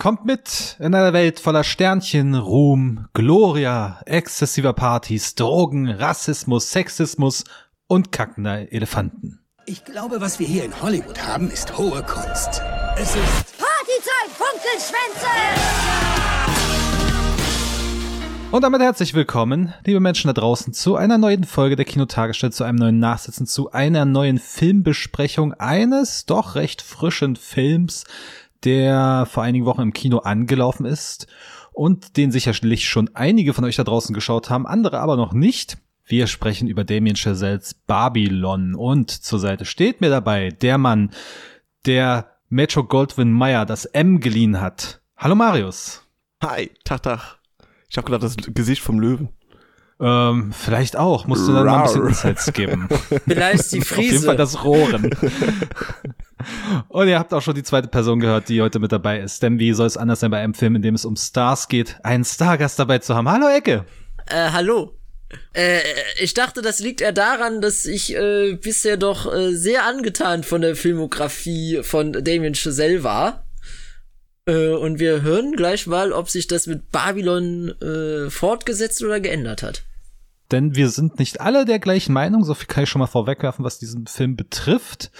Kommt mit in einer Welt voller Sternchen, Ruhm, Gloria, exzessiver Partys, Drogen, Rassismus, Sexismus und kackender Elefanten. Ich glaube, was wir hier in Hollywood haben, ist hohe Kunst. Es ist Partyzeit, Funkelschwänze! Und damit herzlich willkommen, liebe Menschen da draußen, zu einer neuen Folge der Kinotagesstelle, zu einem neuen Nachsitzen, zu einer neuen Filmbesprechung eines doch recht frischen Films, der vor einigen Wochen im Kino angelaufen ist und den sicherlich schon einige von euch da draußen geschaut haben, andere aber noch nicht. Wir sprechen über Damien Chazelles Babylon und zur Seite steht mir dabei der Mann, der Metro Goldwyn Mayer das M geliehen hat. Hallo Marius. Hi, Tag, Tag. Ich habe gedacht, das Gesicht vom Löwen. Ähm, vielleicht auch. Musst du dann mal ein bisschen Insights geben. Vielleicht die Friese. Auf jeden Fall das Rohren. Und ihr habt auch schon die zweite Person gehört, die heute mit dabei ist. Denn wie soll es anders sein bei einem Film, in dem es um Stars geht, einen Stargast dabei zu haben? Hallo Ecke. Äh, hallo. Äh, ich dachte, das liegt eher daran, dass ich äh, bisher doch äh, sehr angetan von der Filmografie von Damien Chazelle war. Äh, und wir hören gleich mal, ob sich das mit Babylon äh, fortgesetzt oder geändert hat. Denn wir sind nicht alle der gleichen Meinung, so viel kann ich schon mal vorwegwerfen, was diesen Film betrifft.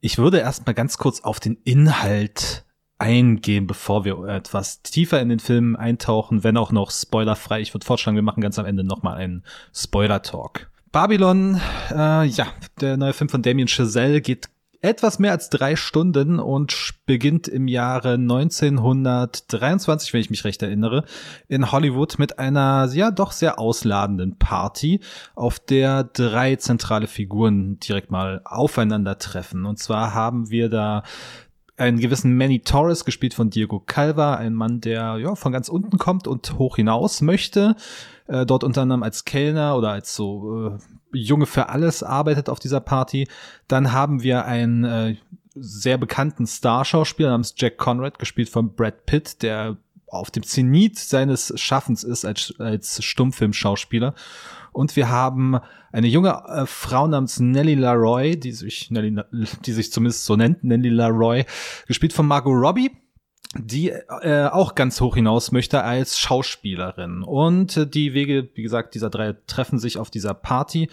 Ich würde erstmal ganz kurz auf den Inhalt eingehen, bevor wir etwas tiefer in den Film eintauchen, wenn auch noch spoilerfrei. Ich würde vorschlagen, wir machen ganz am Ende nochmal einen Spoiler-Talk. Babylon, äh, ja, der neue Film von Damien Chazelle geht etwas mehr als drei Stunden und beginnt im Jahre 1923, wenn ich mich recht erinnere, in Hollywood mit einer ja doch sehr ausladenden Party, auf der drei zentrale Figuren direkt mal aufeinandertreffen. Und zwar haben wir da einen gewissen Manny Torres, gespielt von Diego Calva, ein Mann, der ja von ganz unten kommt und hoch hinaus möchte. Äh, dort unter anderem als Kellner oder als so äh, Junge für alles arbeitet auf dieser Party. Dann haben wir einen äh, sehr bekannten Starschauspieler namens Jack Conrad, gespielt von Brad Pitt, der auf dem Zenit seines Schaffens ist als, als Stummfilmschauspieler. Und wir haben eine junge äh, Frau namens Nellie Laroy, die sich, Nelly, die sich zumindest so nennt, Nellie Laroy, gespielt von Margot Robbie die äh, auch ganz hoch hinaus möchte als Schauspielerin. Und äh, die Wege, wie gesagt, dieser drei treffen sich auf dieser Party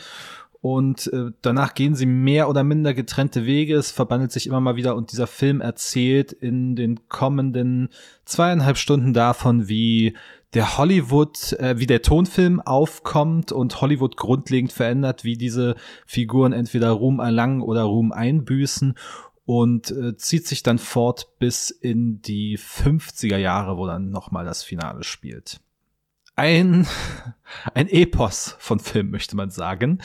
und äh, danach gehen sie mehr oder minder getrennte Wege. Es verbandelt sich immer mal wieder und dieser Film erzählt in den kommenden zweieinhalb Stunden davon, wie der Hollywood, äh, wie der Tonfilm aufkommt und Hollywood grundlegend verändert, wie diese Figuren entweder Ruhm erlangen oder Ruhm einbüßen und äh, zieht sich dann fort bis in die 50er Jahre, wo dann nochmal das Finale spielt. Ein, ein Epos von Film, möchte man sagen.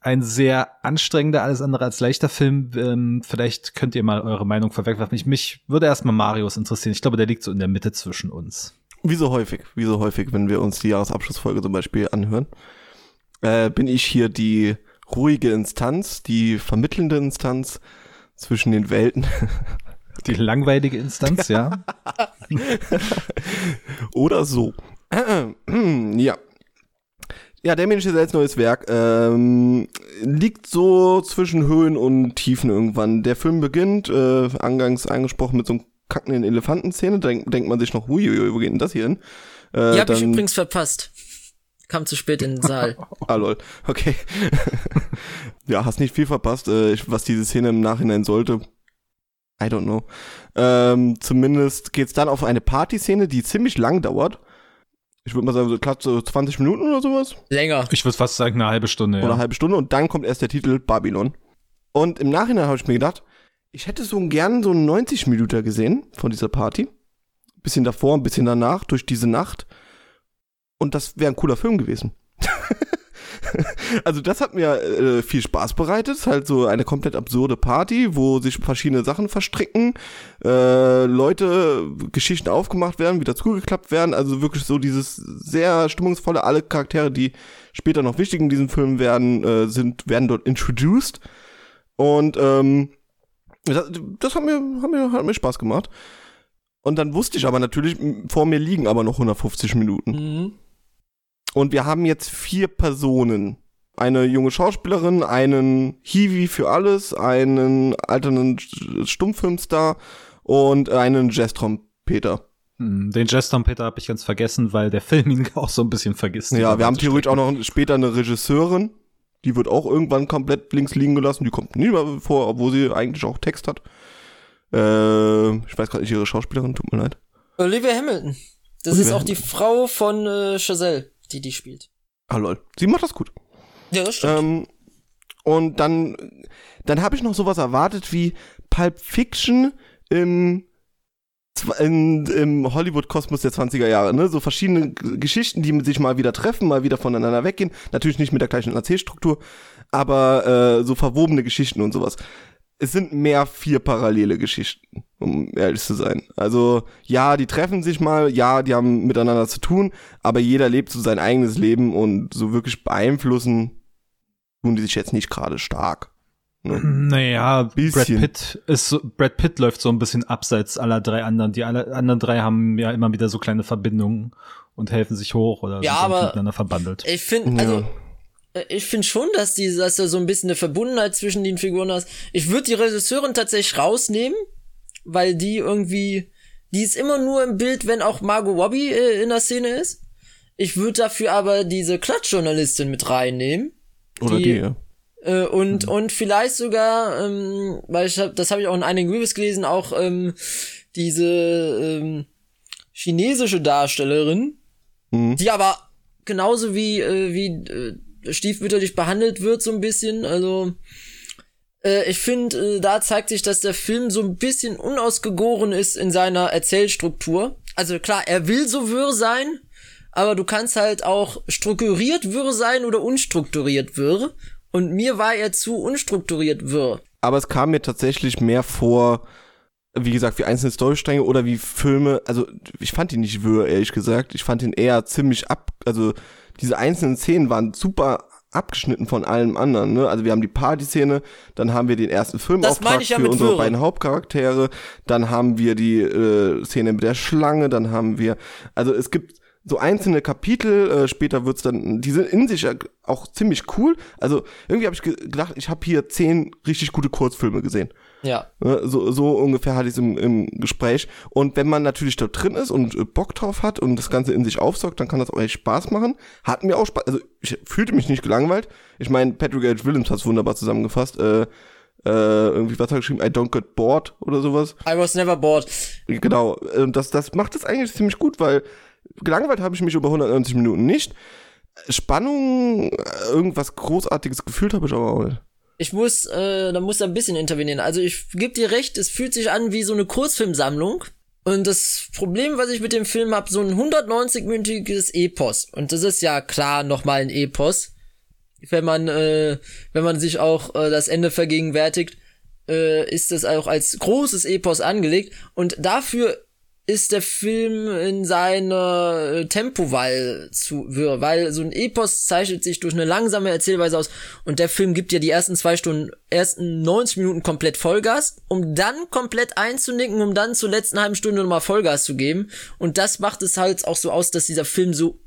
Ein sehr anstrengender, alles andere als leichter Film. Ähm, vielleicht könnt ihr mal eure Meinung vorwegwerfen. Ich, mich würde erstmal Marius interessieren. Ich glaube, der liegt so in der Mitte zwischen uns. Wie so häufig, wie so häufig, wenn wir uns die Jahresabschlussfolge zum Beispiel anhören, äh, bin ich hier die ruhige Instanz, die vermittelnde Instanz, zwischen den Welten. Die langweilige Instanz, ja. Oder so. ja. Ja, der Mensch ist als neues Werk. Ähm, liegt so zwischen Höhen und Tiefen irgendwann. Der Film beginnt, äh, angangs angesprochen, mit so einem kackenden Elefantenszene. Da denkt, denkt man sich noch, hui, wo geht denn das hier hin? Äh, Die hab ich übrigens verpasst. Kam zu spät in den Saal. ah, lol. Okay. ja, hast nicht viel verpasst, äh, was diese Szene im Nachhinein sollte. I don't know. Ähm, zumindest geht's dann auf eine Partyszene, die ziemlich lang dauert. Ich würde mal sagen, so klar, so 20 Minuten oder sowas. Länger. Ich würde fast sagen, eine halbe Stunde. Oder eine halbe Stunde und dann kommt erst der Titel Babylon. Und im Nachhinein habe ich mir gedacht, ich hätte so gern so einen 90 Minuten gesehen von dieser Party. Bisschen davor, ein bisschen danach, durch diese Nacht. Und das wäre ein cooler Film gewesen. also das hat mir äh, viel Spaß bereitet. Halt so eine komplett absurde Party, wo sich verschiedene Sachen verstricken, äh, Leute, Geschichten aufgemacht werden, wieder zugeklappt werden. Also wirklich so dieses sehr stimmungsvolle. Alle Charaktere, die später noch wichtig in diesem Film werden, äh, sind werden dort introduced. Und ähm, das, das hat mir, hat mir hat mir Spaß gemacht. Und dann wusste ich aber natürlich, vor mir liegen aber noch 150 Minuten. Mhm. Und wir haben jetzt vier Personen. Eine junge Schauspielerin, einen Hiwi für alles, einen alternden Stummfilmstar und einen Jazz-Trompeter. Hm, Den Jazz-Trompeter habe ich ganz vergessen, weil der Film ihn auch so ein bisschen vergisst. Ja, wir haben theoretisch auch noch später eine Regisseurin, die wird auch irgendwann komplett links liegen gelassen, die kommt nie mehr vor, obwohl sie eigentlich auch Text hat. Äh, ich weiß gerade nicht ihre Schauspielerin, tut mir leid. Olivia Hamilton. Das Olivia ist auch die Frau von äh, Chazelle, die die spielt. Ah lol, sie macht das gut. Ja, das stimmt. Ähm, und dann, dann habe ich noch sowas erwartet wie Pulp Fiction im, in, im Hollywood-Kosmos der 20er Jahre. Ne? So verschiedene G- Geschichten, die sich mal wieder treffen, mal wieder voneinander weggehen. Natürlich nicht mit der gleichen Erzählstruktur, aber äh, so verwobene Geschichten und sowas. Es sind mehr vier parallele Geschichten, um ehrlich zu sein. Also ja, die treffen sich mal, ja, die haben miteinander zu tun, aber jeder lebt so sein eigenes Leben und so wirklich beeinflussen tun die sich jetzt nicht gerade stark. Ne? Naja, Brad. Pitt ist Brad Pitt läuft so ein bisschen abseits aller drei anderen. Die alle anderen drei haben ja immer wieder so kleine Verbindungen und helfen sich hoch oder Ja, sind aber- miteinander verbandelt. Ich finde, Ja. also, äh, ich finde schon, dass die, dass da so ein bisschen eine Verbundenheit zwischen den Figuren hast. Ich würde die Regisseurin tatsächlich rausnehmen, weil die irgendwie, die ist immer nur im Bild, wenn auch Margot Robbie äh, in der Szene ist. Ich würde dafür aber diese Klatschjournalistin mit reinnehmen. Oder die- die, ja. Äh, und, und vielleicht sogar, ähm, weil ich hab, das habe ich auch in einigen Reviews gelesen, auch ähm, diese ähm, chinesische Darstellerin, Mhm. die aber genauso wie, äh, wie äh, stiefmütterlich behandelt wird, so ein bisschen. Also äh, ich finde, äh, da zeigt sich, dass der Film so ein bisschen unausgegoren ist in seiner Erzählstruktur. Also klar, er will so wirr sein, aber du kannst halt auch strukturiert wirr sein oder unstrukturiert wirr. Und mir war er zu unstrukturiert wirr. Aber es kam mir tatsächlich mehr vor, wie gesagt, wie einzelne Storystränge oder wie Filme. Also ich fand ihn nicht wirr, ehrlich gesagt. Ich fand ihn eher ziemlich ab. Also diese einzelnen Szenen waren super abgeschnitten von allem anderen. Ne? Also wir haben die Party-Szene, dann haben wir den ersten Filmauftrag ja für unsere Wirre. beiden Hauptcharaktere, dann haben wir die äh, Szene mit der Schlange, dann haben wir, also es gibt so einzelne Kapitel, äh, später wird's dann, die sind in sich auch ziemlich cool. Also irgendwie habe ich ge gedacht, ich habe hier zehn richtig gute Kurzfilme gesehen. Ja. Ne, So, so ungefähr hatte ich es im, im Gespräch. Und wenn man natürlich dort drin ist und äh, Bock drauf hat und das Ganze in sich aufsaugt, dann kann das auch echt Spaß machen. Hat mir auch Spaß, also ich fühlte mich nicht gelangweilt. Ich meine, Patrick H. Williams hat es wunderbar zusammengefasst. Äh, äh, irgendwie, was hat er geschrieben? I don't get bored oder sowas. I was never bored. Genau, und das, das macht es eigentlich ziemlich gut, weil gelangweilt habe ich mich über 190 Minuten nicht. Spannung, äh, irgendwas Großartiges gefühlt habe ich aber auch nicht. Ich muss, äh, da muss ein bisschen intervenieren. Also ich geb dir recht, es fühlt sich an wie so eine Kurzfilmsammlung. Und das Problem, was ich mit dem Film hab, so ein 190-minütiges Epos. Und das ist ja klar nochmal ein Epos. Wenn man, äh, wenn man sich auch äh, das Ende vergegenwärtigt, äh, ist das auch als großes Epos angelegt. Und dafür ist der Film in seiner äh, Tempowahl zu weil so ein Epos zeichnet sich durch eine langsame Erzählweise aus und der Film gibt ja die ersten zwei Stunden, ersten 90 Minuten komplett Vollgas, um dann komplett einzunicken, um dann zur letzten halben Stunde nochmal Vollgas zu geben und das macht es halt auch so aus, dass dieser Film so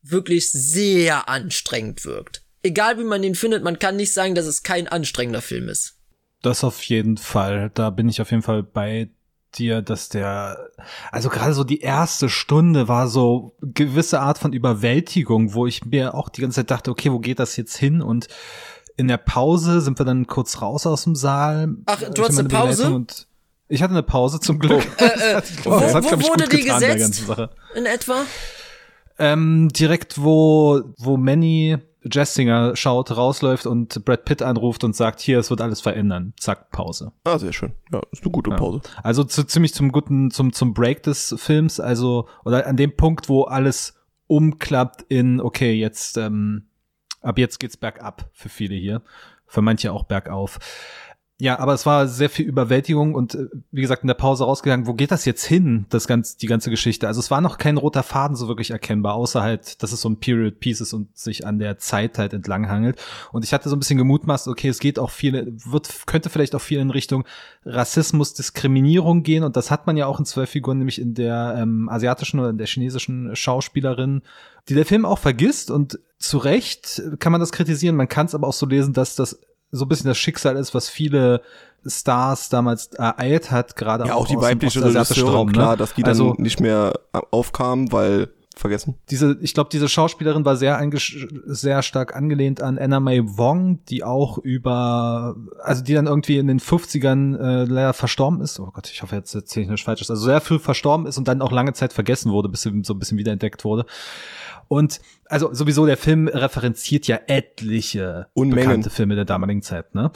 wirklich sehr anstrengend wirkt. Egal wie man ihn findet, man kann nicht sagen, dass es kein anstrengender Film ist. Das auf jeden Fall. Da bin ich auf jeden Fall bei dir, dass der, also gerade so die erste Stunde war so gewisse Art von Überwältigung, wo ich mir auch die ganze Zeit dachte, okay, wo geht das jetzt hin? Und in der Pause sind wir dann kurz raus aus dem Saal. Ach, du Ich hast hatte eine Pause? Ich hatte eine Pause zum Glück. Äh, äh, wo, hat, wo wurde die getan, gesetzt? In etwa? Ähm, direkt wo, wo Manny Jessinger schaut, rausläuft und Brad Pitt anruft und sagt, hier, es wird alles verändern. Zack, Pause. Ah, sehr schön. Ja, ist eine gute Pause. Also zu, ziemlich zum guten, zum, zum Break des Films, also, oder an dem Punkt, wo alles umklappt in, okay, jetzt, ähm, ab jetzt geht's bergab für viele hier. Für manche auch bergauf. Ja, aber es war sehr viel Überwältigung und äh, wie gesagt in der Pause rausgegangen, wo geht das jetzt hin, das ganze, die ganze Geschichte? Also es war noch kein roter Faden so wirklich erkennbar, außer halt, dass es so ein Period Piece ist und sich an der Zeit halt entlanghangelt. Und ich hatte so ein bisschen gemutmaßt, okay, es geht auch viel, wird, könnte vielleicht auch viel in Richtung Rassismus, Diskriminierung gehen und das hat man ja auch in zwölf Figuren, nämlich in der ähm, asiatischen oder in der chinesischen Schauspielerin, die der Film auch vergisst und zu Recht kann man das kritisieren, man kann es aber auch so lesen, dass das so ein bisschen das Schicksal ist, was viele Stars damals ereilt hat, gerade Ja, auch die aus dem weibliche Regisseurin, ne? klar, dass die dann Also- nicht mehr aufkam, weil vergessen. diese, ich glaube, diese Schauspielerin war sehr sehr stark angelehnt an Anna May Wong, die auch über, also die dann irgendwie in den 50ern äh, leider verstorben ist. Oh Gott, ich hoffe, jetzt erzähle ich nichts Falsches. Also sehr früh verstorben ist und dann auch lange Zeit vergessen wurde, bis sie so ein bisschen wiederentdeckt wurde. Und also sowieso der Film referenziert ja etliche Unmengen. bekannte Filme der damaligen Zeit, ne?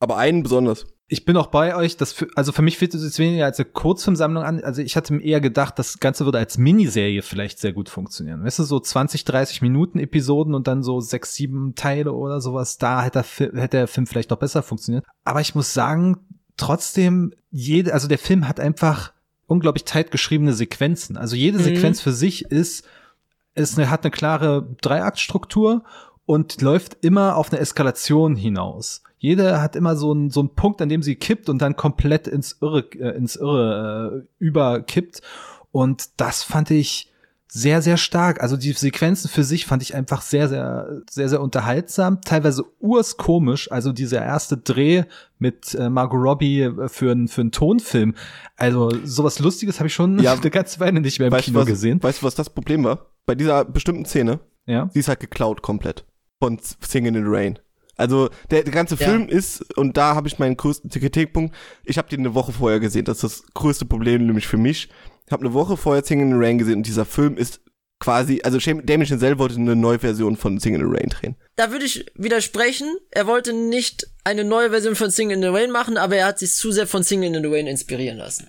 Aber einen besonders. Ich bin auch bei euch, das für, also für mich fühlt es sich weniger als eine Kurzfilmsammlung an. Also ich hatte mir eher gedacht, das Ganze würde als Miniserie vielleicht sehr gut funktionieren. Weißt du, so 20, 30 Minuten Episoden und dann so sechs, sieben Teile oder sowas. Da hätte der, hätte der Film vielleicht noch besser funktioniert. Aber ich muss sagen, trotzdem, jede, also der Film hat einfach unglaublich tight geschriebene Sequenzen. Also jede Sequenz für sich ist, ist eine, hat eine klare Dreiaktstruktur und läuft immer auf eine Eskalation hinaus. Jede hat immer so einen so einen Punkt, an dem sie kippt und dann komplett ins Irre äh, ins Irre äh, überkippt und das fand ich sehr sehr stark. Also die Sequenzen für sich fand ich einfach sehr sehr sehr sehr unterhaltsam, teilweise urskomisch, also dieser erste Dreh mit äh, Margot Robbie äh, für einen für einen Tonfilm. Also sowas lustiges habe ich schon Ja. eine ganze Weile nicht mehr im Kino was, gesehen. weißt du, was das Problem war? Bei dieser bestimmten Szene, Ja. sie ist halt geklaut komplett von Singing in the Rain. Also der, der ganze Ja. Film ist, und da habe ich meinen größten Kritikpunkt, ich habe den eine Woche vorher gesehen. Das ist das größte Problem nämlich für mich. Ich habe eine Woche vorher Singing in the Rain gesehen und dieser Film ist quasi, also Damien Chazelle wollte eine neue Version von Singing in the Rain drehen. Da würde ich widersprechen. Er wollte nicht eine neue Version von Sing in the Rain machen, aber er hat sich zu sehr von Sing in the Rain inspirieren lassen.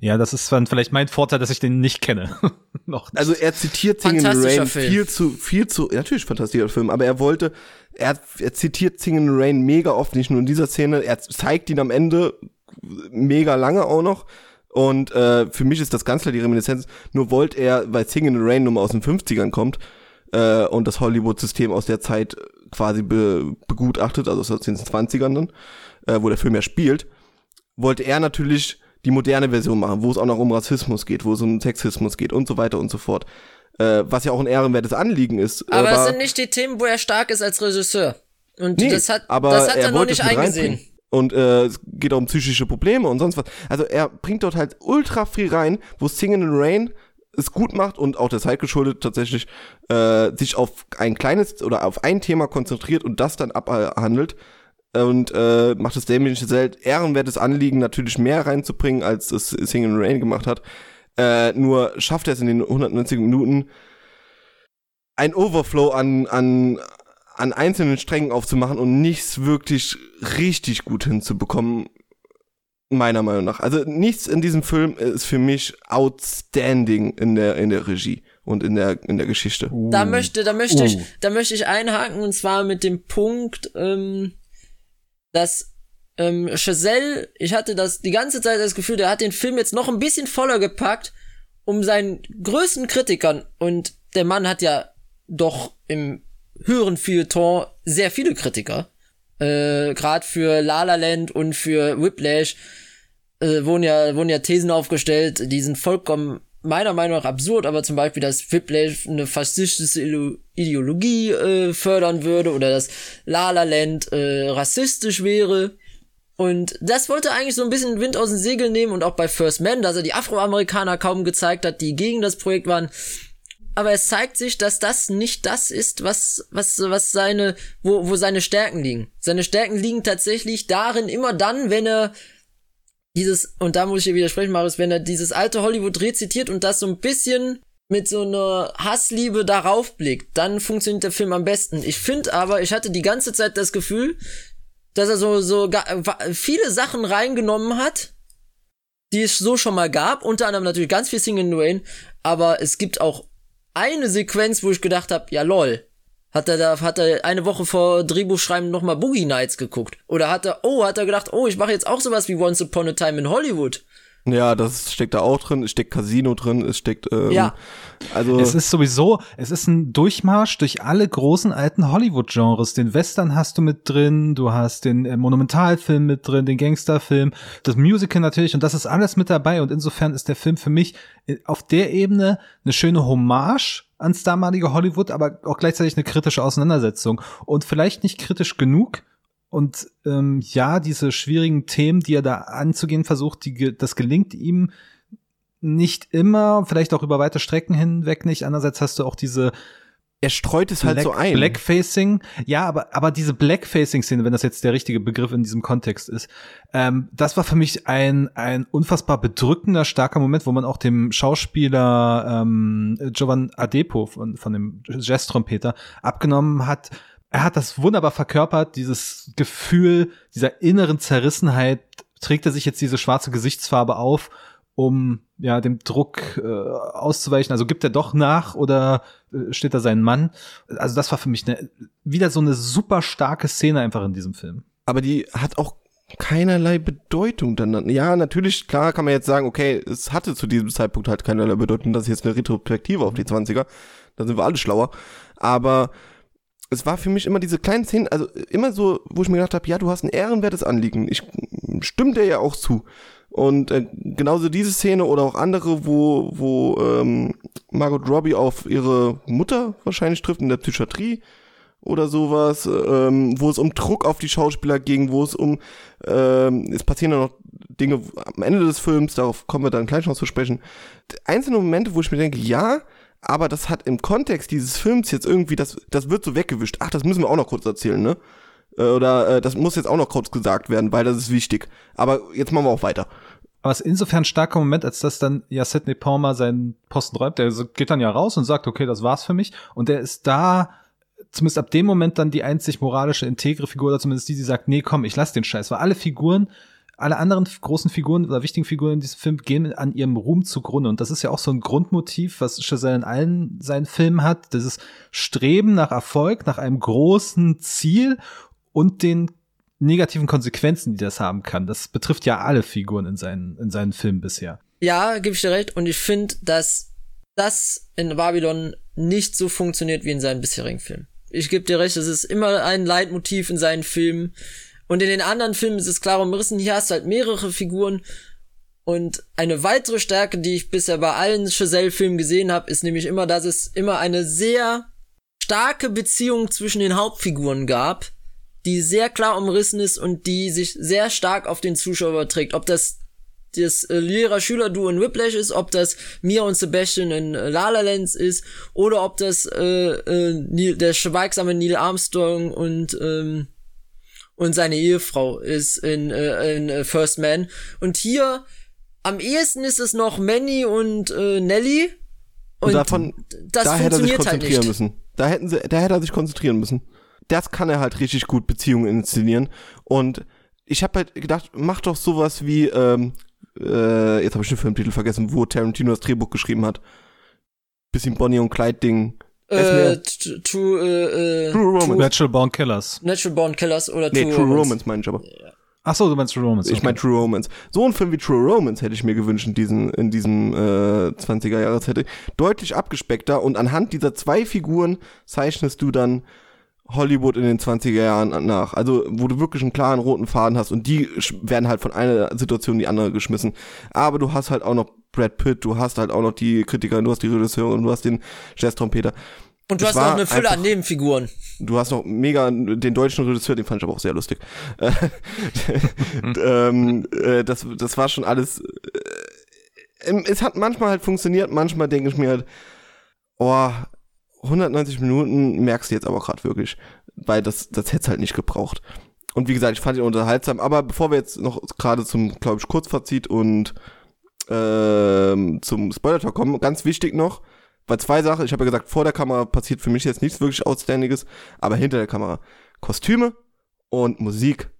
Ja, das ist dann vielleicht mein Vorteil, dass ich den nicht kenne. Noch nicht. Also er zitiert Singing in the Rain Film. viel zu, viel zu, natürlich fantastischer Film, aber er wollte, er, er zitiert Singing in the Rain mega oft, nicht nur in dieser Szene, er zeigt ihn am Ende mega lange auch noch. Und äh, für mich ist das ganz klar die Reminiszenz. Nur wollte er, weil Singing in the Rain nun mal aus den 50ern kommt äh, und das Hollywood-System aus der Zeit quasi be, begutachtet, also aus den 20ern dann, äh, wo der Film ja spielt, wollte er natürlich die moderne Version machen, wo es auch noch um Rassismus geht, wo es um Sexismus geht und so weiter und so fort. Äh, was ja auch ein ehrenwertes Anliegen ist. äh, Aber es sind nicht die Themen, wo er stark ist als Regisseur. Und Nee, das hat, aber das hat er, er noch nicht eingesehen. Und äh, es geht auch um psychische Probleme und sonst was. Also er bringt dort halt ultra viel rein, wo Singing in the Rain es gut macht und auch der Zeit geschuldet tatsächlich äh, sich auf ein kleines oder auf ein Thema konzentriert und das dann abhandelt. Und äh, macht es Damien Chazelle ehrenwertes Anliegen, natürlich mehr reinzubringen, als es Singing in the Rain gemacht hat. Äh, nur schafft er es in den 190 Minuten, ein Overflow an, an, an einzelnen Strängen aufzumachen und nichts wirklich richtig gut hinzubekommen, meiner Meinung nach. Also nichts in diesem Film ist für mich outstanding in der, in der Regie und in der, in der Geschichte. Da möchte, da möchte ich, Uh. da möchte ich einhaken und zwar mit dem Punkt, ähm, dass ähm, Chazelle, ich hatte das die ganze Zeit das Gefühl, der hat den Film jetzt noch ein bisschen voller gepackt, um seinen größten Kritikern und der Mann hat ja doch im höheren Feuilleton sehr viele Kritiker, äh, gerade für La La Land und für Whiplash äh, wurden ja wurden ja Thesen aufgestellt, die sind vollkommen meiner Meinung nach absurd, aber zum Beispiel, dass Whiplash eine faschistische Ideologie äh, fördern würde oder dass La La Land äh, rassistisch wäre. Und das wollte eigentlich so ein bisschen Wind aus den Segeln nehmen und auch bei First Man, dass er die Afroamerikaner kaum gezeigt hat, die gegen das Projekt waren. Aber es zeigt sich, dass das nicht das ist, was, was, was seine, wo, wo seine Stärken liegen. Seine Stärken liegen tatsächlich darin, immer dann, wenn er dieses, und da muss ich dir widersprechen, Marius, wenn er dieses alte Hollywood rezitiert und das so ein bisschen mit so einer Hassliebe darauf blickt, dann funktioniert der Film am besten. Ich finde aber, ich hatte die ganze Zeit das Gefühl, dass er so, so viele Sachen reingenommen hat, die es so schon mal gab, unter anderem natürlich ganz viel Singing Rain, aber es gibt auch eine Sequenz, wo ich gedacht habe, ja lol, hat er da, hat er eine Woche vor Drehbuchschreiben nochmal Boogie Nights geguckt? Oder hat er, oh, hat er gedacht, oh, ich mache jetzt auch sowas wie Once Upon a Time in Hollywood? Ja, das steckt da auch drin, es steckt Casino drin, es steckt, ähm, Ja. also Es ist sowieso, es ist ein Durchmarsch durch alle großen alten Hollywood-Genres. Den Western hast du mit drin, du hast den äh, Monumentalfilm mit drin, den Gangsterfilm, das Musical natürlich und das ist alles mit dabei und insofern ist der Film für mich äh, auf der Ebene eine schöne Hommage ans damalige Hollywood, aber auch gleichzeitig eine kritische Auseinandersetzung. Und vielleicht nicht kritisch genug, und ähm, ja, diese schwierigen Themen, die er da anzugehen versucht, die, das gelingt ihm nicht immer, vielleicht auch über weite Strecken hinweg nicht. Andererseits hast du auch diese er streut es halt Black, so ein. Blackfacing, ja, aber, aber diese Blackfacing-Szene, wenn das jetzt der richtige Begriff in diesem Kontext ist, ähm, das war für mich ein, ein unfassbar bedrückender, starker Moment, wo man auch dem Schauspieler ähm, Jovan Adepo von, von dem Jazz-Trompeter abgenommen hat, er hat das wunderbar verkörpert, dieses Gefühl dieser inneren Zerrissenheit, trägt er sich jetzt diese schwarze Gesichtsfarbe auf um ja dem Druck äh, auszuweichen. Also gibt er doch nach oder äh, steht da sein Mann? Also das war für mich eine, wieder so eine super starke Szene einfach in diesem Film. Aber die hat auch keinerlei Bedeutung dann. Ja, natürlich, klar kann man jetzt sagen, okay, es hatte zu diesem Zeitpunkt halt keinerlei Bedeutung, das ist jetzt eine Retrospektive auf die 20er, da sind wir alle schlauer, aber es war für mich immer diese kleinen Szenen, also immer so, wo ich mir gedacht habe, ja, du hast ein ehrenwertes Anliegen. Ich stimme dir ja auch zu. Und äh, genauso diese Szene oder auch andere, wo, wo ähm, Margot Robbie auf ihre Mutter wahrscheinlich trifft in der Psychiatrie oder sowas, ähm, wo es um Druck auf die Schauspieler ging, wo es um, ähm, es passieren ja noch Dinge am Ende des Films, darauf kommen wir dann gleich noch zu sprechen. Einzelne Momente, wo ich mir denke, ja, aber das hat im Kontext dieses Films jetzt irgendwie, das, das wird so weggewischt. Ach, das müssen wir auch noch kurz erzählen, ne? Äh, oder äh, das muss jetzt auch noch kurz gesagt werden, weil das ist wichtig. Aber jetzt machen wir auch weiter. Aber es ist insofern ein starker Moment, als dass dann ja Sidney Palmer seinen Posten räumt. Der geht dann ja raus und sagt, okay, das war's für mich. Und der ist da zumindest ab dem Moment dann die einzig moralische, integre Figur, oder zumindest die, die sagt, nee, komm, ich lass den Scheiß. Weil alle Figuren, alle anderen großen Figuren oder wichtigen Figuren in diesem Film gehen an ihrem Ruhm zugrunde. Und das ist ja auch so ein Grundmotiv, was Chazelle in allen seinen Filmen hat. Dieses Streben nach Erfolg, nach einem großen Ziel und den negativen Konsequenzen, die das haben kann. Das betrifft ja alle Figuren in seinen, in seinen Filmen bisher. Ja, gebe ich dir recht. Und ich finde, dass das in Babylon nicht so funktioniert wie in seinen bisherigen Filmen. Ich gebe dir recht, es ist immer ein Leitmotiv in seinen Filmen. Und in den anderen Filmen ist es klar umrissen. Hier hast du halt mehrere Figuren. Und eine weitere Stärke, die ich bisher bei allen Chazelle-Filmen gesehen habe, ist nämlich immer, dass es immer eine sehr starke Beziehung zwischen den Hauptfiguren gab die sehr klar umrissen ist und die sich sehr stark auf den Zuschauer überträgt. Ob das das äh, Lehrer-Schüler-Duo in Whiplash ist, ob das Mia und Sebastian in äh, La La Land ist, oder ob das äh, äh, Neil, der schweigsame Neil Armstrong und ähm, und seine Ehefrau ist in, äh, in äh, First Man. Und hier am ehesten ist es noch Manny und äh, Nelly. Und, und davon, das da hätte er sich halt konzentrieren halt müssen. Da hätten sie, da hätte er sich konzentrieren müssen das kann er halt richtig gut Beziehungen inszenieren. Und ich habe halt gedacht, mach doch sowas wie, ähm, äh, jetzt habe ich den Filmtitel vergessen, wo Tarantino das Drehbuch geschrieben hat. Bisschen Bonnie und Clyde Ding. Äh, True, äh, äh, True Romance. Natural Born Killers. Natural Born Killers oder nee, True, True Romance. Romance meine ich aber. Ach so, du meinst True Romance. Okay. Ich meine True Romance. So ein Film wie True Romance hätte ich mir gewünscht in diesem, in diesem äh, 20er Jahreshette. Deutlich abgespeckter und anhand dieser zwei Figuren zeichnest du dann Hollywood in den 20er Jahren nach. Also, wo du wirklich einen klaren roten Faden hast und die werden halt von einer Situation in die andere geschmissen. Aber du hast halt auch noch Brad Pitt, du hast halt auch noch die Kritiker, du hast die Regisseurin, du hast den Jazz-Trompeter. Und du es hast noch eine Fülle einfach, an Nebenfiguren. Du hast noch mega den deutschen Regisseur, den fand ich aber auch sehr lustig. ähm, äh, das, das war schon alles. Äh, es hat manchmal halt funktioniert, manchmal denke ich mir halt, oh, 190 Minuten merkst du jetzt aber gerade wirklich, weil das, das hätte halt nicht gebraucht. Und wie gesagt, ich fand ihn unterhaltsam, aber bevor wir jetzt noch gerade zum, glaube ich, Kurzfazit und ähm, zum Spoiler-Talk kommen, ganz wichtig noch, weil zwei Sachen, ich habe ja gesagt, vor der Kamera passiert für mich jetzt nichts wirklich Outständiges, aber hinter der Kamera Kostüme und Musik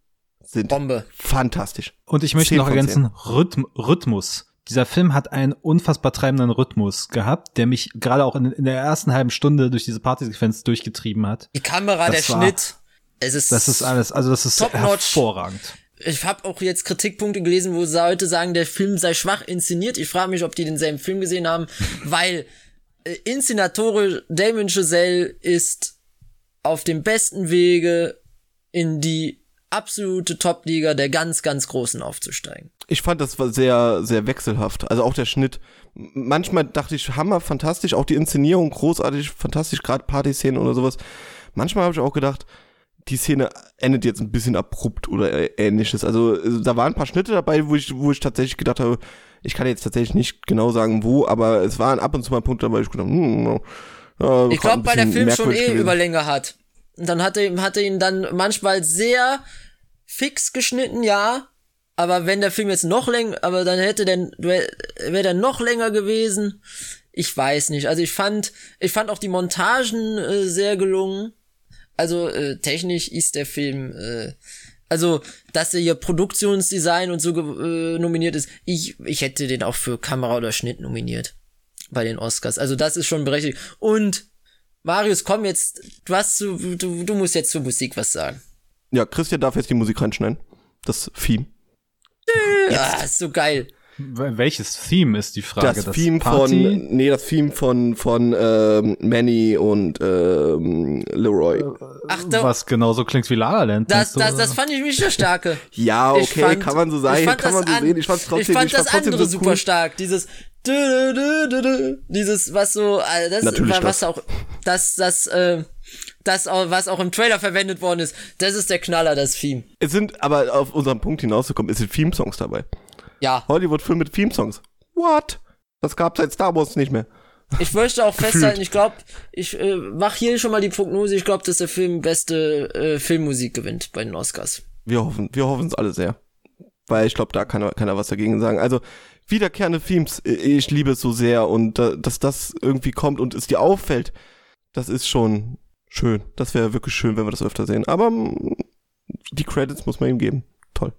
sind Bombe. fantastisch. Und ich möchte noch ergänzen, Rhythm Rhythmus dieser Film hat einen unfassbar treibenden Rhythmus gehabt, der mich gerade auch in, in, der ersten halben Stunde durch diese Partysequenz durchgetrieben hat. Die Kamera, das der war, Schnitt. Es ist das ist alles, also das ist hervorragend. Ich habe auch jetzt Kritikpunkte gelesen, wo Leute sagen, der Film sei schwach inszeniert. Ich frage mich, ob die denselben Film gesehen haben, weil äh, Inszenatore Damien Chazelle ist auf dem besten Wege in die absolute Top-Liga der ganz, ganz Großen aufzusteigen. Ich fand, das war sehr, sehr wechselhaft. Also auch der Schnitt. Manchmal dachte ich, Hammer, fantastisch. Auch die Inszenierung, großartig, fantastisch, gerade Partyszenen oder sowas. Manchmal habe ich auch gedacht, die Szene endet jetzt ein bisschen abrupt oder ähnliches. Also äh, da waren ein paar Schnitte dabei, wo ich, wo ich tatsächlich gedacht habe, ich kann jetzt tatsächlich nicht genau sagen, wo, aber es waren ab und zu mal Punkte dabei, wo ich gedacht habe, hm, äh, Ich glaube, weil der Film schon eh über Überlänge hat. Und dann hat er, hat er ihn dann manchmal sehr fix geschnitten, ja. Aber wenn der Film jetzt noch länger, aber dann hätte der, wäre der noch länger gewesen. Ich weiß nicht. Also ich fand, ich fand auch die Montagen äh, sehr gelungen. Also äh, technisch ist der Film, äh, also dass er hier Produktionsdesign und so äh, nominiert ist. Ich, ich hätte den auch für Kamera oder Schnitt nominiert bei den Oscars. Also das ist schon berechtigt. Und Marius, komm jetzt, du hast zu, du, du musst jetzt zur Musik was sagen. Ja, Christian darf jetzt die Musik reinschneiden. Das Theme. Ja, ist so geil. Wel- Welches Theme ist die Frage? Das, Theme von, nee, das Theme von, von ähm, Manny und ähm, Leroy. Ach, da, was genauso klingt wie La La Land. das, das, das fand ich nicht so starke. Ja, Ich okay, fand- kann man so sagen, ich fand kann man das so an- sehen. Ich fand's trotzdem, ich fand das trotzdem andere so super cool. stark. Dieses dü, dü, dü, dü, dü, dieses was so äh, das Natürlich war, was das. auch das das äh, das was auch im Trailer verwendet worden ist. Das ist der Knaller, das Theme. Es sind, aber auf unseren Punkt hinauszukommen, es sind Theme-Songs dabei. Ja, Hollywood-Film mit Theme-Songs. What? Das gab seit Star Wars nicht mehr. ich möchte auch festhalten, ich glaube, ich äh, mach hier schon mal die Prognose, ich glaube, dass der Film beste äh, Filmmusik gewinnt bei den Oscars. Wir hoffen, wir hoffen es alle sehr. Weil ich glaube, da kann keiner was dagegen sagen. Also, wiederkehrende Themes, äh, ich liebe es so sehr und äh, dass das irgendwie kommt und es dir auffällt, das ist schon schön. Das wäre wirklich schön, wenn wir das öfter sehen. Aber mm, die Credits muss man ihm geben. Toll.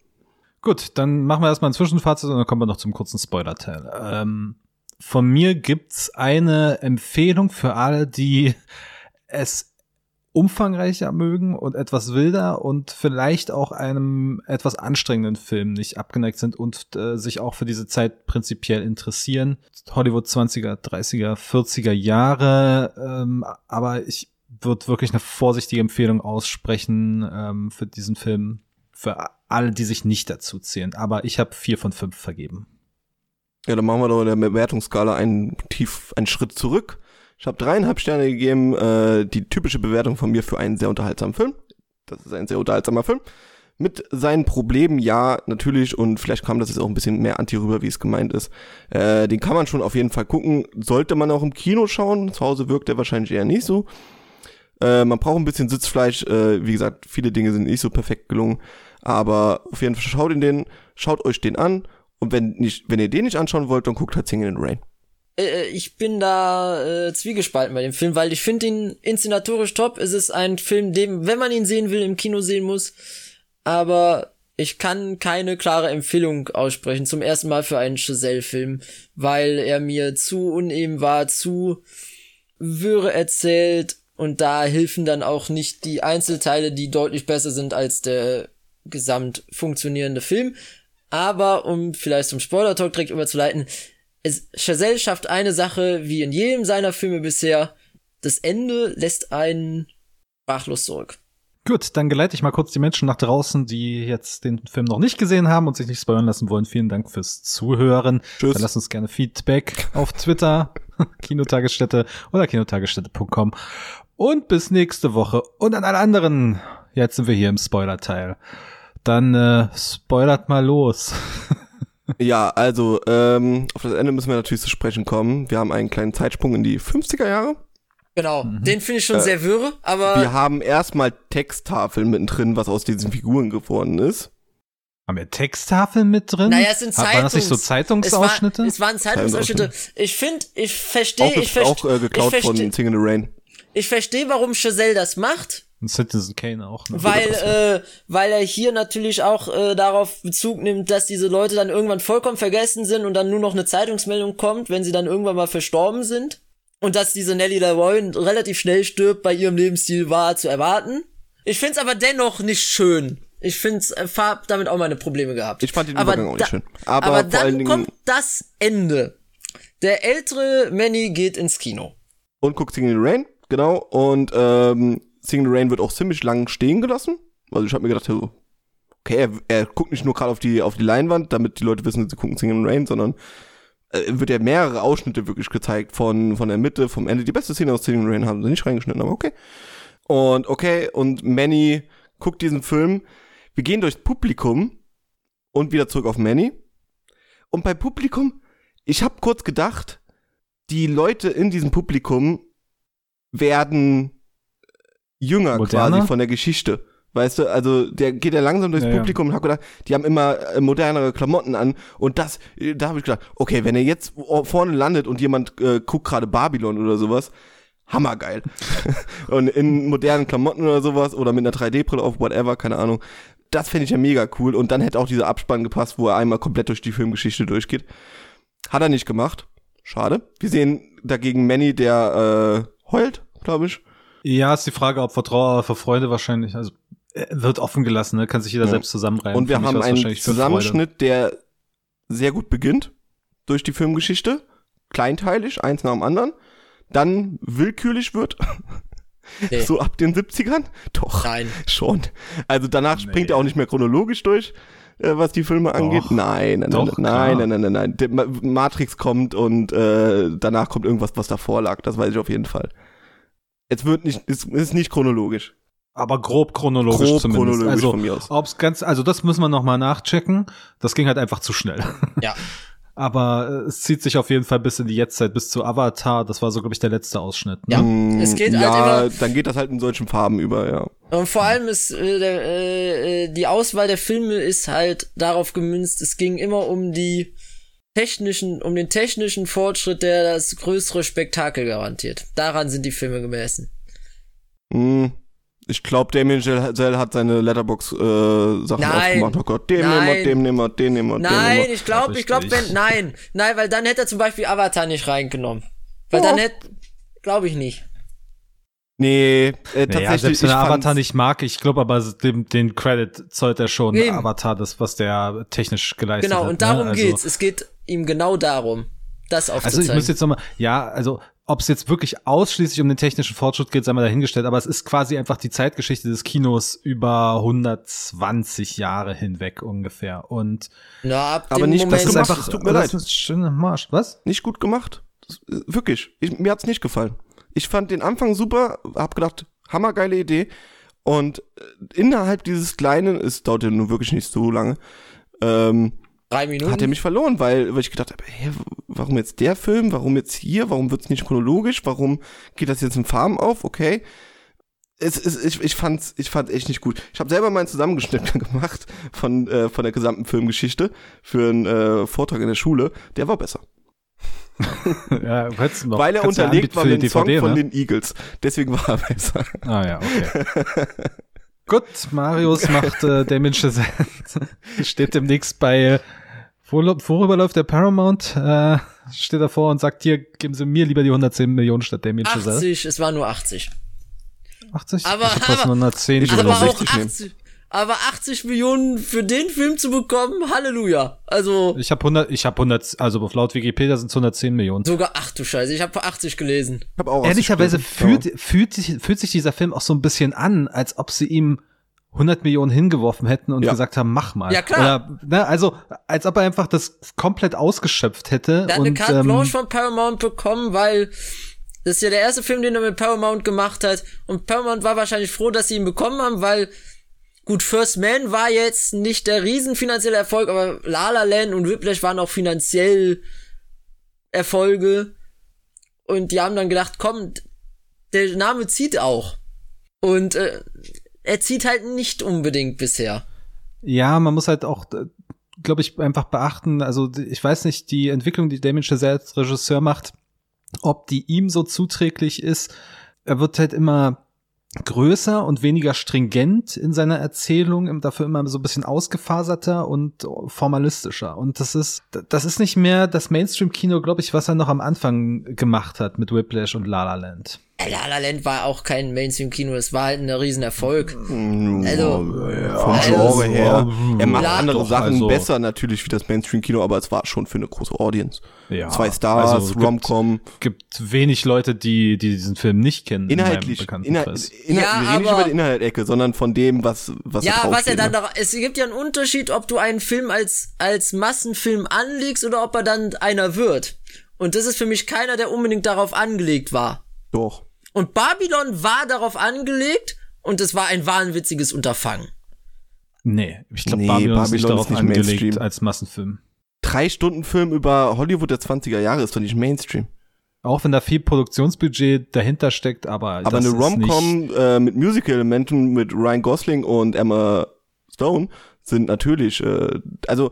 Gut, dann machen wir erstmal ein Zwischenfazit und dann kommen wir noch zum kurzen Spoiler-Teil. Ähm, von mir gibt's eine Empfehlung für alle, die es umfangreicher mögen und etwas wilder und vielleicht auch einem etwas anstrengenden Film nicht abgeneigt sind und äh, sich auch für diese Zeit prinzipiell interessieren. Hollywood 20er, 30er, 40er Jahre, ähm, aber ich würde wirklich eine vorsichtige Empfehlung aussprechen ähm, für diesen Film für alle, die sich nicht dazu zählen. Aber ich habe vier von fünf vergeben. Ja, dann machen wir doch in der Bewertungsskala einen tief, einen Schritt zurück. Ich habe dreieinhalb Sterne gegeben, äh, die typische Bewertung von mir für einen sehr unterhaltsamen Film. Das ist ein sehr unterhaltsamer Film. Mit seinen Problemen, ja, natürlich, und vielleicht kam das jetzt auch ein bisschen mehr anti rüber, wie es gemeint ist. Äh, den kann man schon auf jeden Fall gucken. Sollte man auch im Kino schauen. Zu Hause wirkt er wahrscheinlich eher nicht so. Äh, man braucht ein bisschen Sitzfleisch. Äh, wie gesagt, viele Dinge sind nicht so perfekt gelungen. Aber auf jeden Fall schaut in den, schaut euch den an. Und wenn nicht, wenn ihr den nicht anschauen wollt, dann guckt halt Singing in the Rain. Äh, ich bin da äh, zwiegespalten bei dem Film, weil ich finde ihn inszenatorisch top. Es ist ein Film, dem, wenn man ihn sehen will, im Kino sehen muss. Aber ich kann keine klare Empfehlung aussprechen zum ersten Mal für einen Chazelle-Film, weil er mir zu uneben war, zu wirre erzählt und da helfen dann auch nicht die Einzelteile, die deutlich besser sind als der gesamt funktionierende Film. Aber um vielleicht zum Spoiler-Talk direkt überzuleiten, es, Chazelle schafft eine Sache, wie in jedem seiner Filme bisher. Das Ende lässt einen sprachlos zurück. Gut, dann geleite ich mal kurz die Menschen nach draußen, die jetzt den Film noch nicht gesehen haben und sich nicht spoilern lassen wollen. Vielen Dank fürs Zuhören. Tschüss. Dann lasst uns gerne Feedback auf Twitter, Kinotagesstätte oder kinotagesstätte.com. Und bis nächste Woche. Und an alle anderen, jetzt sind wir hier im Spoiler-Teil. Dann äh, spoilert mal los. Ja, also, ähm, auf das Ende müssen wir natürlich zu sprechen kommen. Wir haben einen kleinen Zeitsprung in die 50er Jahre. Genau, den finde ich schon sehr wirre, aber Wir haben erstmal Texttafeln mittendrin, was aus diesen Figuren geworden ist. Haben wir Texttafeln mit drin? naja, es sind Waren das nicht so Zeitungs- Zeitungsausschnitte? Es, war, es waren Zeitungsausschnitte. Ich finde, ich verstehe, Auch, ich ge- auch verstehe, äh, geklaut ich von verstehe, Singing in the Rain. Ich verstehe, warum Chazelle das macht. Und Citizen Kane auch. Ne? Weil, äh, weil er hier natürlich auch äh, darauf Bezug nimmt, dass diese Leute dann irgendwann vollkommen vergessen sind und dann nur noch eine Zeitungsmeldung kommt, wenn sie dann irgendwann mal verstorben sind. Und dass diese Nelly Leroy relativ schnell stirbt, bei ihrem Lebensstil war zu erwarten. Ich find's aber dennoch nicht schön. Ich find's, äh, hab damit auch meine Probleme gehabt. Ich fand den aber Übergang auch nicht da- schön. Aber Aber, dann Dingen- kommt das Ende. Der ältere Manny geht ins Kino. Und guckt Singing in the Rain, genau. Und ähm, the Rain wird auch ziemlich lang stehen gelassen. Also ich habe mir gedacht, okay, er, er guckt nicht nur gerade auf die, auf die Leinwand, damit die Leute wissen, sie gucken the Rain, sondern äh, wird ja mehrere Ausschnitte wirklich gezeigt von, von der Mitte, vom Ende. Die beste Szene aus the Rain haben sie nicht reingeschnitten, aber okay. Und okay, und Manny guckt diesen Film. Wir gehen durchs Publikum und wieder zurück auf Manny. Und bei Publikum, ich habe kurz gedacht, die Leute in diesem Publikum werden jünger Moderner? quasi von der Geschichte. Weißt du, also der geht ja langsam durchs Ja. Publikum und hat gedacht, die haben immer äh, modernere Klamotten an und das, äh, da habe ich gedacht, okay, wenn er jetzt vorne landet und jemand äh, guckt gerade Babylon oder sowas, hammergeil. und in modernen Klamotten oder sowas oder mit einer 3D-Brille auf, whatever, keine Ahnung. Das fände ich ja mega cool und dann hätte auch dieser Abspann gepasst, wo er einmal komplett durch die Filmgeschichte durchgeht. Hat er nicht gemacht. Schade. Wir sehen dagegen Manny, der äh, heult, glaube ich. Ja, ist die Frage, ob vor Trauer oder vor Freude wahrscheinlich, also äh, wird offen gelassen, ne? kann sich jeder Ja. selbst zusammenreimen. Und wir Für haben einen für. Zusammenschnitt, der sehr gut beginnt durch die Filmgeschichte. Kleinteilig, eins nach dem anderen. Dann willkürlich wird. Nee. So ab den 70ern? Doch. Nein. Schon. Also danach springt er auch nicht mehr chronologisch durch, äh, was die Filme angeht. Nein, nein, Doch, nein, nein, nein, nein, nein. Der Ma Matrix kommt und äh, danach kommt irgendwas, was davor lag. Das weiß ich auf jeden Fall. Es wird nicht, es ist nicht chronologisch. Aber grob chronologisch Grob zumindest. chronologisch also, von mir aus. ob's ganz, also das müssen wir noch mal nachchecken. Das ging halt einfach zu schnell. Ja. Aber äh, es zieht sich auf jeden Fall bis in die Jetztzeit, bis zu Avatar. Das war so, glaube ich, der letzte Ausschnitt. Ne? Ja. Mm, Es geht ja, halt immer- dann geht das halt in solchen Farben über, ja. Und vor allem ist äh, der, äh, äh, die Auswahl der Filme ist halt darauf gemünzt, es ging immer um die technischen, um den technischen Fortschritt, der das größere Spektakel garantiert. Daran sind die Filme gemessen. Hm, Ich glaube, Damien Chazelle hat seine Letterbox-Sachen Nein. aufgemacht. Oh Gott, den Nein. nehmen wir, den nehmen wir, den nehmen wir, den Nein, nehmen wir. ich glaube, ich glaube, wenn, nein, nein, weil dann hätte er zum Beispiel Avatar nicht reingenommen. Weil Oh. dann hätte, glaube ich nicht. Nee, äh, Naja, tatsächlich. selbst wenn ich er Avatar nicht mag, ich glaube aber dem, den Credit zollt er schon Eben. Avatar, das, was der technisch geleistet Genau, hat. und darum ne? also, geht's. Es geht ihm genau darum, das Also aufzuzeigen. ich muss jetzt nochmal, ja, also ob es jetzt wirklich ausschließlich um den technischen Fortschritt geht, sei mal dahingestellt, aber es ist quasi einfach die Zeitgeschichte des Kinos über 120 Jahre hinweg ungefähr. Und Na, ab Aber nicht, Moment, das ist einfach, es tut mir leid. schöner Marsch. Was? nicht gut gemacht. Das, äh, wirklich. Ich, mir hat's nicht gefallen. Ich fand den Anfang super, hab gedacht, hammergeile Idee. Und äh, innerhalb dieses kleinen, es dauert ja nun wirklich nicht so lange, ähm, drei Minuten. hat er mich verloren, weil, weil ich gedacht habe, hä, warum jetzt der Film, warum jetzt hier, warum wird's nicht chronologisch, warum geht das jetzt in Farben auf, okay. Es, es, ich, ich fand's, ich fand's echt nicht gut. Ich habe selber mal einen Zusammengeschnitt gemacht von, äh, von der gesamten Filmgeschichte für einen äh, Vortrag in der Schule. Der war besser. Ja, noch, weil er unterlegt war mit dem Song von ne? den Eagles. Deswegen war er besser. Ah ja, okay. Gut, Marius macht äh, Chazelle. Steht demnächst bei, wo, worüber läuft der Paramount? Äh, steht davor und sagt, hier, geben Sie mir lieber die 110 Millionen statt Damien Chazelle. 80, es war nur 80. 80? Aber- fast aber- 110 Ich Aber auch 60 nehmen. 80, aber 80 Millionen für den Film zu bekommen, Halleluja. Also Ich habe 100, ich habe 100, also auf laut Wikipedia sind es 110 Millionen. sogar, ach du Scheiße, ich habe für 80 gelesen. Ich hab auch Ehrlicherweise ausgeschlossen. fühlt, fühlt, sich, fühlt sich dieser Film auch so ein bisschen an, als ob sie ihm 100 Millionen hingeworfen hätten und Ja. gesagt haben, mach mal. Ja, klar. Oder, ne, also, als ob er einfach das komplett ausgeschöpft hätte. Der hat und, eine Carte ähm, Blanche von Paramount bekommen, weil das ist ja der erste Film, den er mit Paramount gemacht hat. Und Paramount war wahrscheinlich froh, dass sie ihn bekommen haben, weil gut, First Man war jetzt nicht der riesen finanzielle Erfolg, aber La La Land und Whiplash waren auch finanziell Erfolge. Und die haben dann gedacht, komm, der Name zieht auch. Und äh, er zieht halt nicht unbedingt bisher. Ja, man muss halt auch, glaube ich, einfach beachten, also ich weiß nicht, die Entwicklung, die Damien Chazelle als Regisseur macht, ob die ihm so zuträglich ist. Er wird halt immer größer und weniger stringent in seiner Erzählung, dafür immer so ein bisschen ausgefaserter und formalistischer. Und das ist, das ist nicht mehr das Mainstream-Kino, glaube ich, was er noch am Anfang gemacht hat mit Whiplash und La La Land. La La Land war auch kein Mainstream-Kino, es war halt ein Riesenerfolg. Also, Vom also- Genre her. Er macht Ja, andere doch, Sachen also- besser natürlich wie das Mainstream-Kino, aber es war schon für eine große Audience. Ja, Zwei Stars, also Rom-Com. Gibt wenig Leute, die, die diesen Film nicht kennen. in Inhaltlich. Inhalt, Bekanntenkreis. Inhalt, Ja, wir reden nicht über die Inhaltecke, sondern von dem, was, was Ja, was er dann ne? noch, es gibt ja einen Unterschied, ob du einen Film als, als Massenfilm anlegst oder ob er dann einer wird. Und das ist für mich keiner, der unbedingt darauf angelegt war. Doch. Und Babylon war darauf angelegt und es war ein wahnwitziges Unterfangen. Nee, ich glaube, Nee, Babylon, ist nicht Babylon darauf ist nicht angelegt Mainstream. als Massenfilm. Drei Stunden Film über Hollywood der 20er Jahre ist doch nicht Mainstream. Auch wenn da viel Produktionsbudget dahinter steckt, aber Aber das eine Rom-Com äh, mit Musical-Elementen mit Ryan Gosling und Emma Stone sind natürlich, äh, also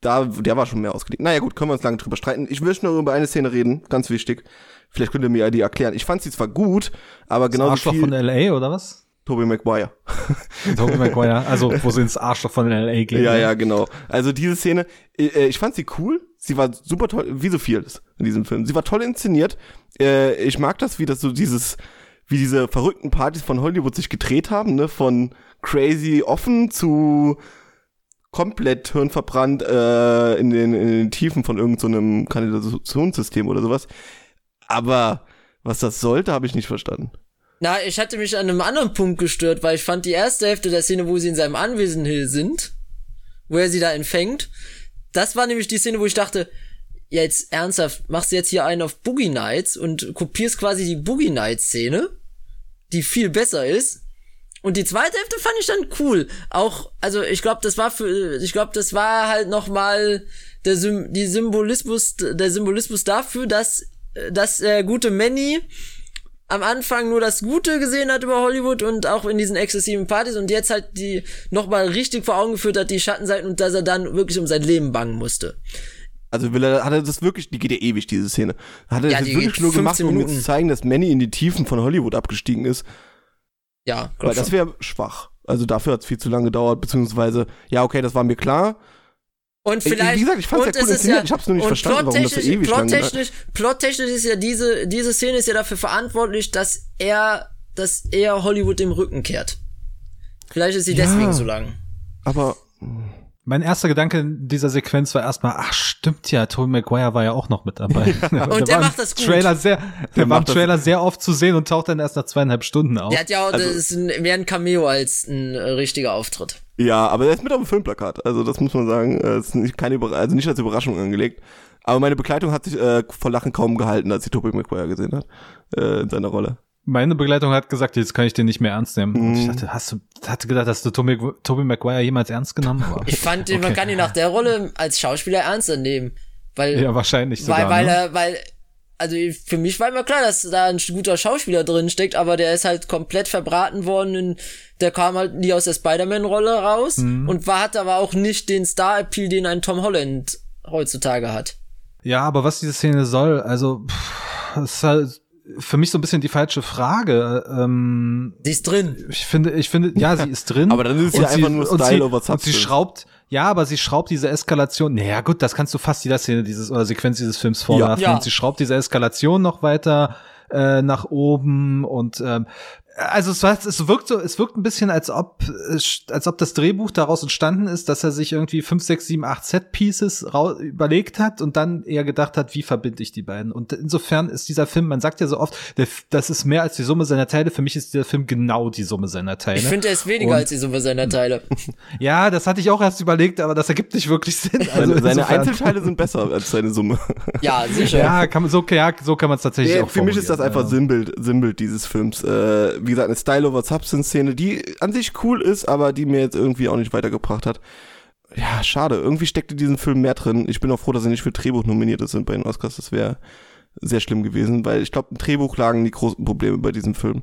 da, der war schon mehr ausgelegt. Naja gut, können wir uns lange drüber streiten. Ich will nur über eine Szene reden, ganz wichtig. Vielleicht könnt ihr mir die erklären. Ich fand sie zwar gut, aber das genauso Arschloch viel von LA oder was? Tobey Maguire. Tobey Maguire, also wo sie ins Arschloch von LA gehen. Ja, ja, genau. Also diese Szene, äh, ich fand sie cool. Sie war super toll, wie so vieles in diesem Film. Sie war toll inszeniert. Äh, ich mag das, wie das so dieses, wie diese verrückten Partys von Hollywood sich gedreht haben, ne? Von crazy offen zu komplett hirnverbrannt äh, in, den, in den Tiefen von irgendeinem so Kanalisationssystem oder sowas. Aber was das sollte, habe ich nicht verstanden. Na, ich hatte mich an einem anderen Punkt gestört, weil ich fand die erste Hälfte der Szene, wo sie in seinem Anwesen sind, wo er sie da empfängt, das war nämlich die Szene, wo ich dachte, jetzt ernsthaft, machst du jetzt hier einen auf Boogie Nights und kopierst quasi die Boogie Nights Szene, die viel besser ist. Und die zweite Hälfte fand ich dann cool. Auch, also ich glaube, das war für, ich glaube, das war halt noch mal der Sym die Symbolismus, der Symbolismus dafür, dass, dass der gute Manny am Anfang nur das Gute gesehen hat über Hollywood und auch in diesen exzessiven Partys und jetzt halt die nochmal richtig vor Augen geführt hat, die Schattenseiten und dass er dann wirklich um sein Leben bangen musste. Also will er, hat er das wirklich, die geht ja ewig, diese Szene. Hat er Ja, das wirklich nur gemacht, 15 um mir zu zeigen, dass Manny in die Tiefen von Hollywood abgestiegen ist? Ja, Weil das wäre schwach. Also dafür hat es viel zu lange gedauert, beziehungsweise, ja, okay, das war mir klar. Und Wie vielleicht. gesagt, ich fand's ja cool inszeniert. Ich hab's nur nicht verstanden, warum das so plottechnisch- ewig lang gedauert plottechnisch, plottechnisch ist ja diese, diese Szene ist ja dafür verantwortlich, dass er, dass er Hollywood im Rücken kehrt. Vielleicht ist sie Ja. deswegen so lang. Aber Mein erster Gedanke in dieser Sequenz war erstmal, ach stimmt ja, Tobey Maguire war ja auch noch mit dabei. Und der macht das gut. Trailer sehr, der, war im das- Trailer sehr oft zu sehen und taucht dann erst nach zweieinhalb Stunden auf. Der hat ja auch, Also- das ist ein, mehr ein Cameo als ein äh, richtiger Auftritt. Ja, aber er ist mit auf dem Filmplakat. Also das muss man sagen. äh, Es ist nicht, keine Überra also nicht als Überraschung angelegt. Aber meine Begleitung hat sich äh, vor Lachen kaum gehalten, als sie Tobey Maguire gesehen hat. Äh, in seiner Rolle. Meine Begleitung hat gesagt, jetzt kann ich den nicht mehr ernst nehmen. Und Mhm. ich dachte, hast du, hatte gedacht, hast du Tobey, Tobey Maguire jemals ernst genommen? Aber, Ich fand, den man Okay. kann ihn nach der Rolle als Schauspieler ernster nehmen. Weil, ja, wahrscheinlich sogar. weil, weil ne? er, weil, also für mich war immer klar, dass da ein guter Schauspieler drin steckt, aber der ist halt komplett verbraten worden. In, der kam halt nie aus der Spider-Man-Rolle raus Mhm. und war, hat aber auch nicht den Star-Appeal, den ein Tom Holland heutzutage hat. Ja, aber was diese Szene soll, also pff, das ist halt für mich so ein bisschen die falsche Frage. Ähm, Sie ist drin. ich finde, ich finde, ja, sie ist drin. Aber dann ist es Und ja einfach nur und Style sie, over Und sie Substance. schraubt, ja, aber sie schraubt diese Eskalation. Naja, gut, das kannst du fast jeder Szene dieses oder Sequenz dieses Films vorwerfen. Ja. Und sie schraubt diese Eskalation noch weiter äh, nach oben und ähm, also es, war, es wirkt so, es wirkt ein bisschen, als ob, es- als ob das Drehbuch daraus entstanden ist, dass er sich irgendwie fünf, sechs, sieben, acht Set-Pieces überlegt hat und dann eher gedacht hat, wie verbinde ich die beiden. Und insofern ist dieser Film, man sagt ja so oft, der, das ist mehr als die Summe seiner Teile. Für mich ist dieser Film genau die Summe seiner Teile. Ich finde, er ist weniger Und- als die Summe seiner Teile. Ja, das hatte ich auch erst überlegt, aber das ergibt nicht wirklich Sinn. Also Seine, seine Einzelteile sind besser als seine Summe. Ja, sicher. Ja, kann man, so, ja, so kann man es tatsächlich Ja, auch für mich ist das einfach ja. Sinnbild, Sinnbild dieses Films. Äh, wie gesagt, eine Style over Substance Szene, die an sich cool ist, aber die mir jetzt irgendwie auch nicht weitergebracht hat. Ja, schade. Irgendwie steckt in diesem Film mehr drin. Ich bin auch froh, dass er nicht für Drehbuch nominiert ist bei den Oscars. Das wäre sehr schlimm gewesen, weil ich glaube, im Drehbuch lagen die großen Probleme bei diesem Film.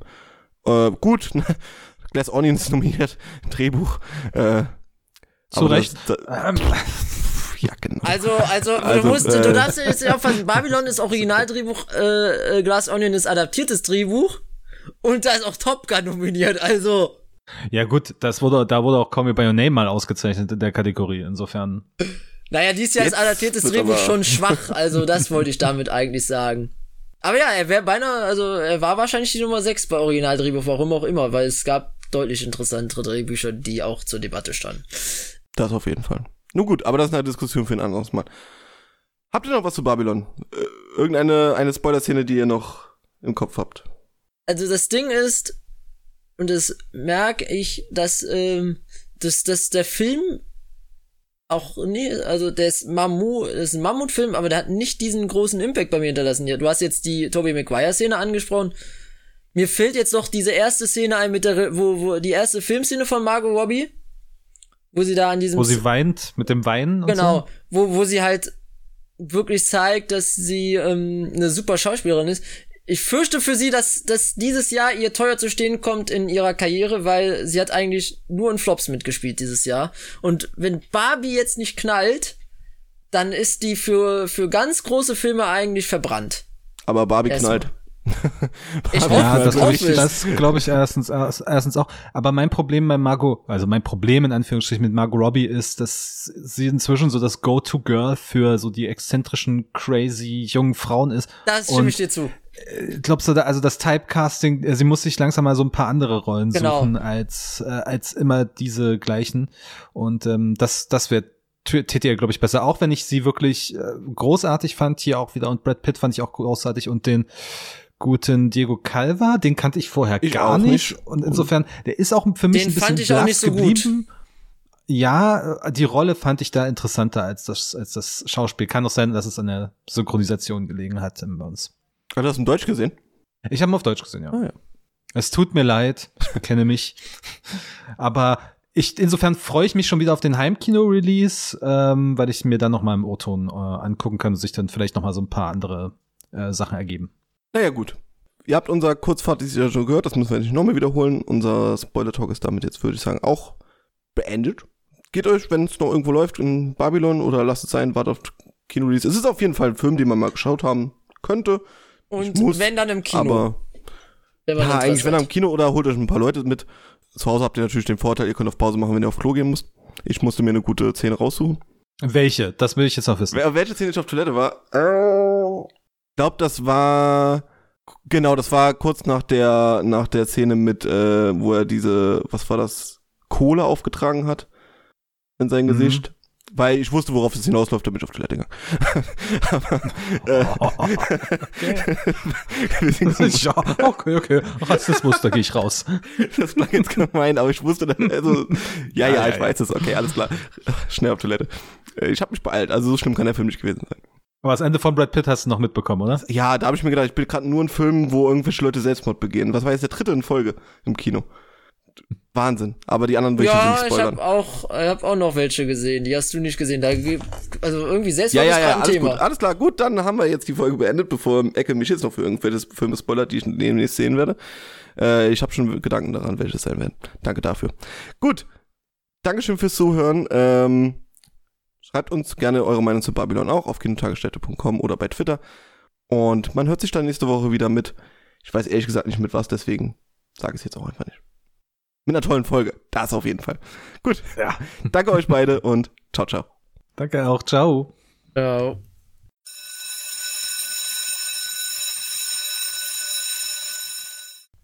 Äh, gut, Glass Onion ist nominiert, Drehbuch. Äh, Zu Recht. Das, das, Ähm, ja, genau. Also, also, Also, du musst, äh, du darfst jetzt nicht aufpassen. Babylon ist Originaldrehbuch, äh, äh, Glass Onion ist adaptiertes Drehbuch. Und da ist auch Top Gun nominiert, also. ja gut, das wurde, da wurde auch Call Me By Your Name mal ausgezeichnet in der Kategorie. Insofern. Naja, dies Jahr ist adaptiertes Drehbuch schon schwach, also das wollte ich damit eigentlich sagen. Aber ja, er wäre beinahe, also er war wahrscheinlich die Nummer 6 bei Originaldrehbuch, warum auch immer, weil es gab deutlich interessantere Drehbücher, die auch zur Debatte standen. Das auf jeden Fall. Nun gut, aber das ist eine Diskussion für ein anderes Mal. Habt ihr noch was zu Babylon? Äh, irgendeine eine Spoiler-Szene, die ihr noch im Kopf habt? Also das Ding ist, und das merke ich, dass, ähm, dass, dass der Film auch, nee, also der ist Mammut, das ist ein Mammutfilm, aber der hat nicht diesen großen Impact bei mir hinterlassen. Ja, Du hast jetzt die Tobey Maguire-Szene angesprochen. Mir fehlt jetzt noch diese erste Szene ein mit der, wo, wo, die erste Filmszene von Margot Robbie. Wo sie da an diesem. Wo sie weint mit dem Weinen. Genau. So. Wo, wo sie halt wirklich zeigt, dass sie ähm, eine super Schauspielerin ist. Ich fürchte für sie, dass, dass dieses Jahr ihr teuer zu stehen kommt in ihrer Karriere, weil sie hat eigentlich nur in Flops mitgespielt dieses Jahr. Und wenn Barbie jetzt nicht knallt, dann ist die für, für ganz große Filme eigentlich verbrannt. Aber Barbie Erstmal. knallt. Ich hoffe, Ja, das, ich glaub hoffe ich, das glaube ich erstens, erst- erstens auch. Aber mein Problem bei Margot, also mein Problem in Anführungsstrichen mit Margot Robbie ist, dass sie inzwischen so das Go-To-Girl für so die exzentrischen, crazy jungen Frauen ist. Das stimme Und ich dir zu. Glaubst du, da, also das Typecasting, äh, sie muss sich langsam mal so ein paar andere Rollen Genau. suchen als äh, als immer diese gleichen. Und ähm, das das wird täte ihr, glaube ich, besser. Auch wenn ich sie wirklich äh, großartig fand hier auch wieder und Brad Pitt fand ich auch großartig und den guten Diego Calva, den kannte ich vorher Ich gar auch nicht. nicht. Und insofern, der ist auch für mich Den ein bisschen fand ich auch nicht so gut. geblieben. Ja, äh, die Rolle fand ich da interessanter als das, als das Schauspiel. Kann doch sein, dass es an der Synchronisation gelegen hat ähm, bei uns. Hast du das im Deutsch gesehen? Ich habe ihn auf Deutsch gesehen, ja. Ah, ja. Es tut mir leid, ich bekenne mich. Aber ich, insofern freue ich mich schon wieder auf den Heimkino-Release, ähm, weil ich mir dann noch mal im O-Ton äh, angucken kann und sich dann vielleicht noch mal so ein paar andere äh, Sachen ergeben. Naja, gut. Ihr habt unser Kurzfahrt dieses Jahr schon gehört, das müssen wir nicht nochmal wiederholen. Unser Spoiler-Talk ist damit jetzt, würde ich sagen, auch beendet. Geht euch, wenn es noch irgendwo läuft, in Babylon oder lasst es sein, wartet auf Kino-Release. Es ist auf jeden Fall ein Film, den man mal geschaut haben könnte. Und muss, wenn dann im Kino. Aber ja, eigentlich, wenn hat. am Kino oder holt euch ein paar Leute mit. Zu Hause habt ihr natürlich den Vorteil, ihr könnt auf Pause machen, wenn ihr auf Klo gehen müsst. Ich musste mir eine gute Szene raussuchen. Welche? Das will ich jetzt noch wissen. Welche Szene ich auf Toilette war? Äh, ich glaube, das war genau, das war kurz nach der nach der Szene mit, äh, wo er diese, was war das, Kohle aufgetragen hat in sein Mhm. Gesicht. Weil ich wusste, worauf es hinausläuft, damit ich auf Toilette gegangen. Aber, äh, sind ja, okay, okay. Rassismus, da gehe ich raus. das klang jetzt gemein, aber ich wusste dann, also, ja, ja, Ja, ich ja, weiß es, okay, alles klar. Schnell auf Toilette. Äh, Ich habe mich beeilt, also so schlimm kann der Film nicht gewesen sein. Aber das Ende von Brad Pitt hast du noch mitbekommen, oder? Ja, da habe ich mir gedacht, ich bin gerade nur ein Film, wo irgendwelche Leute Selbstmord begehen. Was war jetzt der dritte in Folge im Kino? Wahnsinn. Aber die anderen will ich jetzt Ja, nicht ich spoilern. habe auch, ich hab auch noch welche gesehen, die hast du nicht gesehen. Da, also irgendwie selbst Ja, ja, ja, alles Thema. gut. Alles klar, gut, dann haben wir jetzt die Folge beendet, bevor Ecke mich jetzt noch für irgendwelche Filme spoilert, die ich demnächst sehen werde. Äh, ich habe schon Gedanken daran, welche es sein werden. Danke dafür. Gut. Dankeschön fürs Zuhören. Ähm, schreibt uns gerne eure Meinung zu Babylon auch auf kinotagesstätte.com oder bei Twitter. Und man hört sich dann nächste Woche wieder mit. Ich weiß ehrlich gesagt nicht mit was, deswegen sage ich es jetzt auch einfach nicht. Mit einer tollen Folge. Das auf jeden Fall. Gut. Ja. Danke euch beide und ciao, ciao. Danke auch. Ciao. Ja.